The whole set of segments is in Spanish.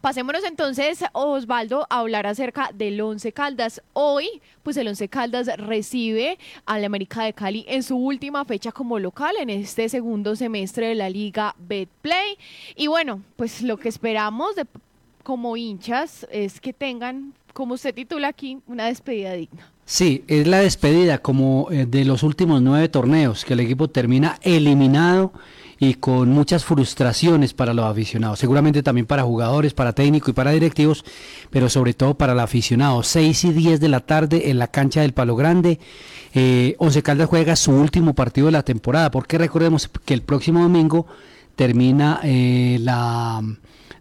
Pasémonos entonces, Osvaldo, a hablar acerca del Once Caldas. Hoy, pues el Once Caldas recibe al América de Cali en su última fecha como local en este segundo semestre de la Liga Betplay. Y bueno, pues lo que esperamos de, como hinchas es que tengan, como usted titula aquí, una despedida digna. Sí, es la despedida como eh, de los últimos nueve torneos, que el equipo termina eliminado y con muchas frustraciones para los aficionados, seguramente también para jugadores, para técnicos y para directivos, pero sobre todo para el aficionado. 6 y 10 de la tarde en la cancha del Palo Grande. Eh, Once Caldas juega su último partido de la temporada, porque recordemos que el próximo domingo termina eh, la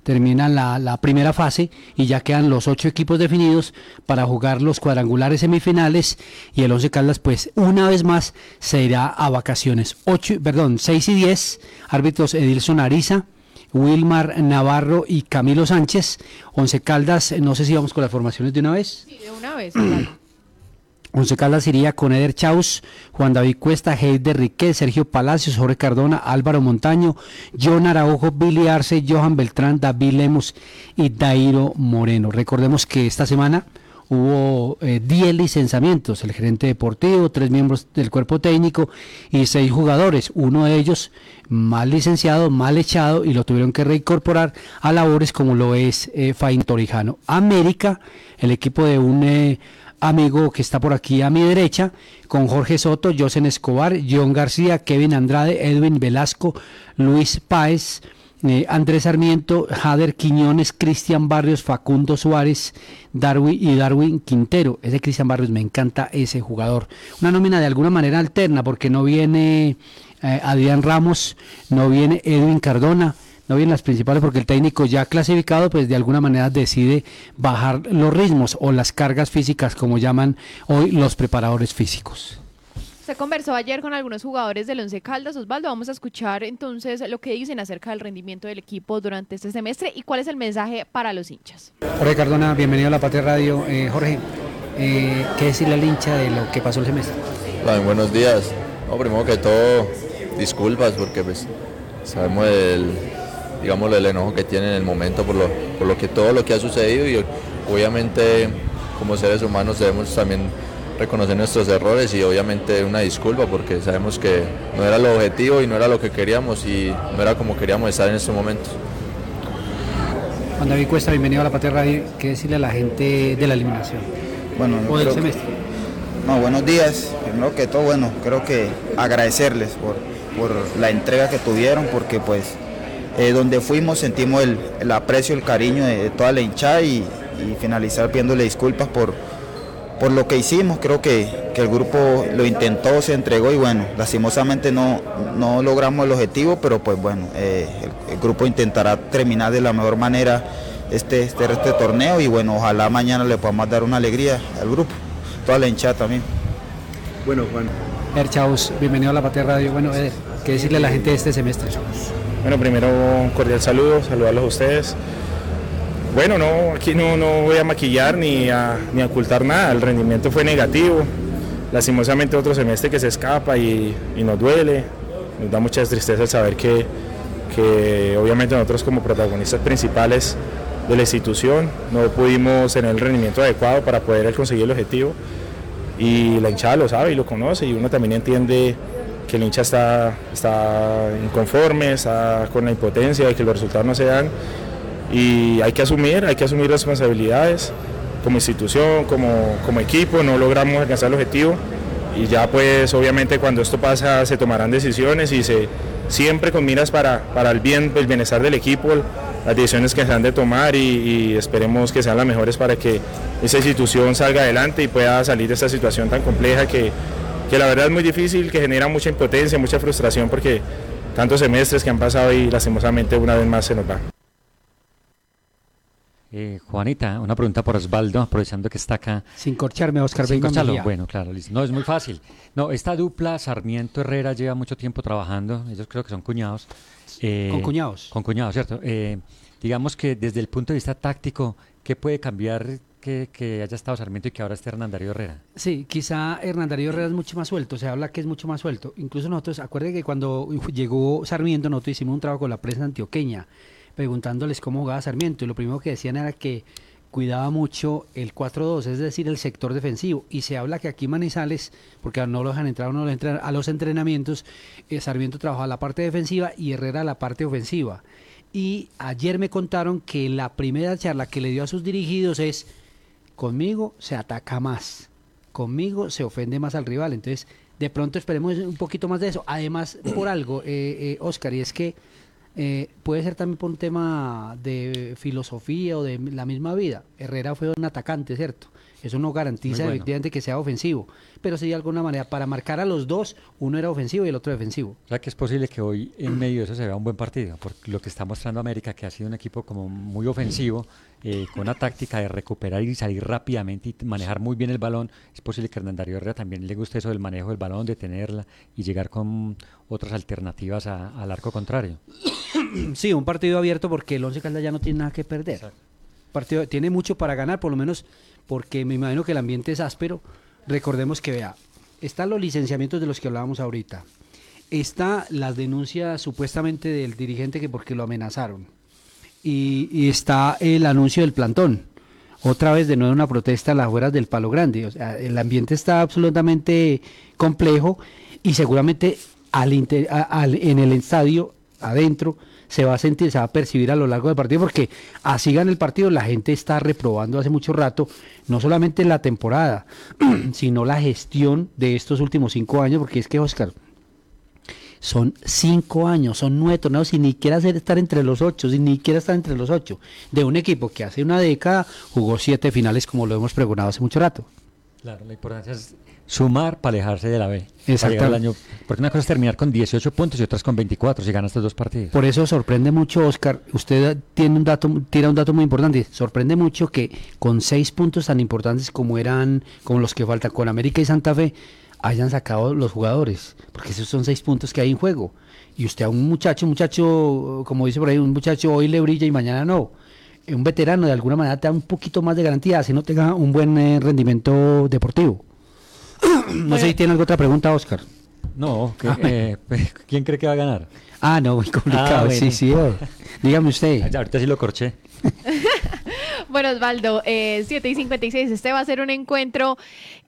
termina la, primera fase y ya quedan los ocho equipos definidos para jugar los cuadrangulares semifinales y el Once Caldas pues una vez más se irá a vacaciones. Ocho, perdón, 6 y 10, árbitros Edilson Ariza, Wilmar Navarro y Camilo Sánchez. Once Caldas, no sé si vamos con las formaciones de una vez. Sí, de una vez. Once Caldas iría con Eder Chaus, Juan David Cuesta, Heider Riquet, Sergio Palacios, Jorge Cardona, Álvaro Montaño, John Araujo, Billy Arce, Johan Beltrán, David Lemos y Dairo Moreno. Recordemos que esta semana hubo 10 eh, licenciamientos, el gerente deportivo, tres miembros del cuerpo técnico y seis jugadores, uno de ellos mal licenciado, mal echado y lo tuvieron que reincorporar a labores como lo es eh, Fain Torijano. América, el equipo de un... Eh, amigo que está por aquí a mi derecha, con Jorge Soto, Josen Escobar, John García, Kevin Andrade, Edwin Velasco, Luis Páez, eh, Andrés Sarmiento, Jader Quiñones, Cristian Barrios, Facundo Suárez, Darwin y Darwin Quintero. Ese Cristian Barrios me encanta ese jugador. Una nómina de alguna manera alterna porque no viene eh, Adrián Ramos, no viene Edwin Cardona no bien las principales porque el técnico ya clasificado pues de alguna manera decide bajar los ritmos o las cargas físicas como llaman hoy los preparadores físicos. Se conversó ayer con algunos jugadores del Once Caldas, Osvaldo. Vamos a escuchar entonces lo que dicen acerca del rendimiento del equipo durante este semestre y cuál es el mensaje para los hinchas. Jorge Cardona, bienvenido a La Patria Radio. Eh, Jorge, eh, ¿qué decirle al hincha de lo que pasó el semestre? buenos días. primero que todo, disculpas porque pues sabemos el, digamos, el enojo que tiene en el momento por lo, por lo que todo lo que ha sucedido y obviamente como seres humanos debemos también reconocer nuestros errores y obviamente una disculpa porque sabemos que no era el objetivo y no era lo que queríamos y no era como queríamos estar en estos momentos. Juan David Cuesta, bienvenido a la Patria Radio. ¿Qué decirle a la gente de la eliminación? Bueno, o del semestre. no, buenos días. Primero que todo, bueno, creo que agradecerles por, por la entrega que tuvieron porque pues eh, donde fuimos sentimos el, aprecio, el cariño de, toda la hinchada y, finalizar pidiéndole disculpas por, por lo que hicimos. Creo que, el grupo lo intentó, se entregó y bueno, lastimosamente no, no logramos el objetivo, pero pues bueno, eh, el, grupo intentará terminar de la mejor manera este, este, este, torneo y bueno, ojalá mañana le podamos dar una alegría al grupo, toda la hinchada también. Bueno, Juan. Erchaus, bienvenido a la Patria Radio. Bueno, Eder, ¿qué decirle a la gente de este semestre? Bueno, primero un cordial saludo, saludarlos a ustedes. Bueno, no, aquí no, no voy a maquillar ni a, ni ocultar nada, el rendimiento fue negativo, lastimosamente otro semestre que se escapa y, nos duele, nos da mucha tristeza el saber que, que obviamente nosotros como protagonistas principales de la institución no pudimos tener el rendimiento adecuado para poder conseguir el objetivo. Y la hinchada lo sabe y lo conoce y uno también entiende que el hincha está, está inconforme, está con la impotencia de que los resultados no se dan. Y hay que asumir, hay que asumir responsabilidades como institución, como, como equipo, no logramos alcanzar el objetivo. Y ya pues obviamente cuando esto pasa se tomarán decisiones y se siempre con miras para, para el bien, el bienestar del equipo, las decisiones que se han de tomar y, y, esperemos que sean las mejores para que esa institución salga adelante y pueda salir de esta situación tan compleja que, que la verdad es muy difícil, que genera mucha impotencia, mucha frustración porque tantos semestres que han pasado y lastimosamente una vez más se nos va. Eh, Juanita, una pregunta por Osvaldo, aprovechando que está acá. Sin corcharme, Oscar Sin corcharlo, bueno, claro, no es muy fácil. No, esta dupla Sarmiento Herrera lleva mucho tiempo trabajando, ellos creo que son cuñados. Eh, con cuñados. Con cuñados, cierto. Eh, digamos que desde el punto de vista táctico, ¿qué puede cambiar que, haya estado Sarmiento y que ahora esté Hernán Darío Herrera. Sí, quizá Hernán Darío Herrera es mucho más suelto, se habla que es mucho más suelto. Incluso nosotros, acuérdense que cuando llegó Sarmiento nosotros hicimos un trabajo con la prensa antioqueña, preguntándoles cómo jugaba Sarmiento y lo primero que decían era que cuidaba mucho el 4-2, es decir, el sector defensivo. Y se habla que aquí Manizales, porque no lo dejan entrar, no lo entran a los entrenamientos, eh, Sarmiento trabajaba la parte defensiva y Herrera la parte ofensiva. Y ayer me contaron que la primera charla que le dio a sus dirigidos es, conmigo se ataca más, conmigo se ofende más al rival. Entonces, de pronto esperemos un poquito más de eso. Además, por algo, eh, eh, Oscar, y es que eh, puede ser también por un tema de filosofía o de la misma vida. Herrera fue un atacante, ¿cierto? Eso no garantiza efectivamente que sea ofensivo, pero sí de alguna manera para marcar a los dos, uno era ofensivo y el otro defensivo. O sea que es posible que hoy en medio de eso se vea un buen partido, porque lo que está mostrando América, que ha sido un equipo como muy ofensivo, eh, con una táctica de recuperar y salir rápidamente y manejar muy bien el balón, es posible que a Hernán Darío Herrera también le guste eso del manejo del balón, de tenerla y llegar con otras alternativas al arco contrario. Sí, un partido abierto porque el Once Caldas ya no tiene nada que perder. Partido, tiene mucho para ganar, por lo menos porque me imagino que el ambiente es áspero. Recordemos que, vea, están los licenciamientos de los que hablábamos ahorita. Está las denuncias supuestamente del dirigente que porque lo amenazaron. Y, está el anuncio del plantón. Otra vez de nuevo una protesta a las afueras del Palo Grande. O sea, el ambiente está absolutamente complejo y seguramente en el estadio adentro se va a sentir, se va a percibir a lo largo del partido, porque así gana el partido, la gente está reprobando hace mucho rato, no solamente la temporada, sino la gestión de estos últimos cinco años, porque es que, Oscar, son cinco años, son nueve torneos sin ni siquiera estar entre los ocho, sin ni siquiera estar entre los ocho, de un equipo que hace una década jugó siete finales como lo hemos pregonado hace mucho rato. Claro, la importancia es sumar para alejarse de la B. Exacto. Año, porque una cosa es terminar con 18 puntos y otras con 24 si ganas estos dos partidos. Por eso sorprende mucho, Oscar. Usted tiene un dato, tira un dato muy importante. Sorprende mucho que con seis puntos tan importantes como eran, como los que faltan con América y Santa Fe, hayan sacado los jugadores. Porque esos son seis puntos que hay en juego. Y usted a un muchacho, un muchacho, como dice por ahí, un muchacho hoy le brilla y mañana no un veterano de alguna manera te da un poquito más de garantía, si no tenga un buen eh, rendimiento deportivo. no sé si tiene alguna otra pregunta, Oscar. No, ah, eh, ¿quién cree que va a ganar? Ah, no, muy complicado. Ah, sí, sí. Oh. Dígame usted. ahorita sí lo corché. bueno, Osvaldo, eh, 7 y 56, este va a ser un encuentro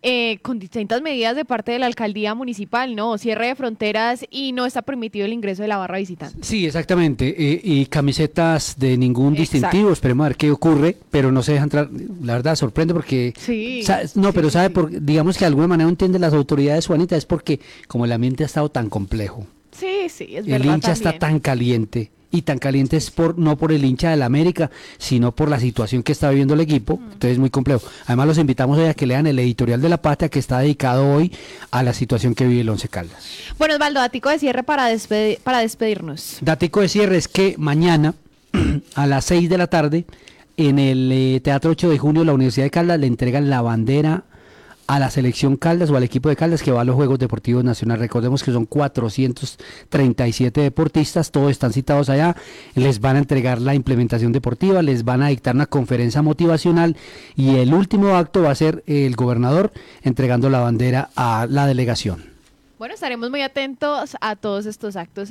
eh, con distintas medidas de parte de la alcaldía municipal, ¿no? Cierre de fronteras y no está permitido el ingreso de la barra visitante. Sí, exactamente. Eh, y camisetas de ningún distintivo, esperemos a ver qué ocurre, pero no se deja entrar. La verdad, sorprende porque. Sí. no, pero sabe, por, digamos que de alguna manera entiende las autoridades, Juanita, es porque como el ambiente ha estado tan complejo. Sí, sí, es verdad. El hincha está tan caliente y tan caliente es por no por el hincha del América, sino por la situación que está viviendo el equipo. Entonces es muy complejo. Además los invitamos a que lean el editorial de La Patria que está dedicado hoy a la situación que vive el Once Caldas. Bueno, Osvaldo, datico de cierre para, para despedirnos. Datico de cierre es que mañana a las 6 de la tarde en el eh, Teatro 8 de Junio la Universidad de Caldas le entregan la bandera a la selección Caldas o al equipo de Caldas que va a los Juegos Deportivos Nacionales. Recordemos que son 437 deportistas, todos están citados allá, les van a entregar la implementación deportiva, les van a dictar una conferencia motivacional y el último acto va a ser el gobernador entregando la bandera a la delegación. Bueno, estaremos muy atentos a todos estos actos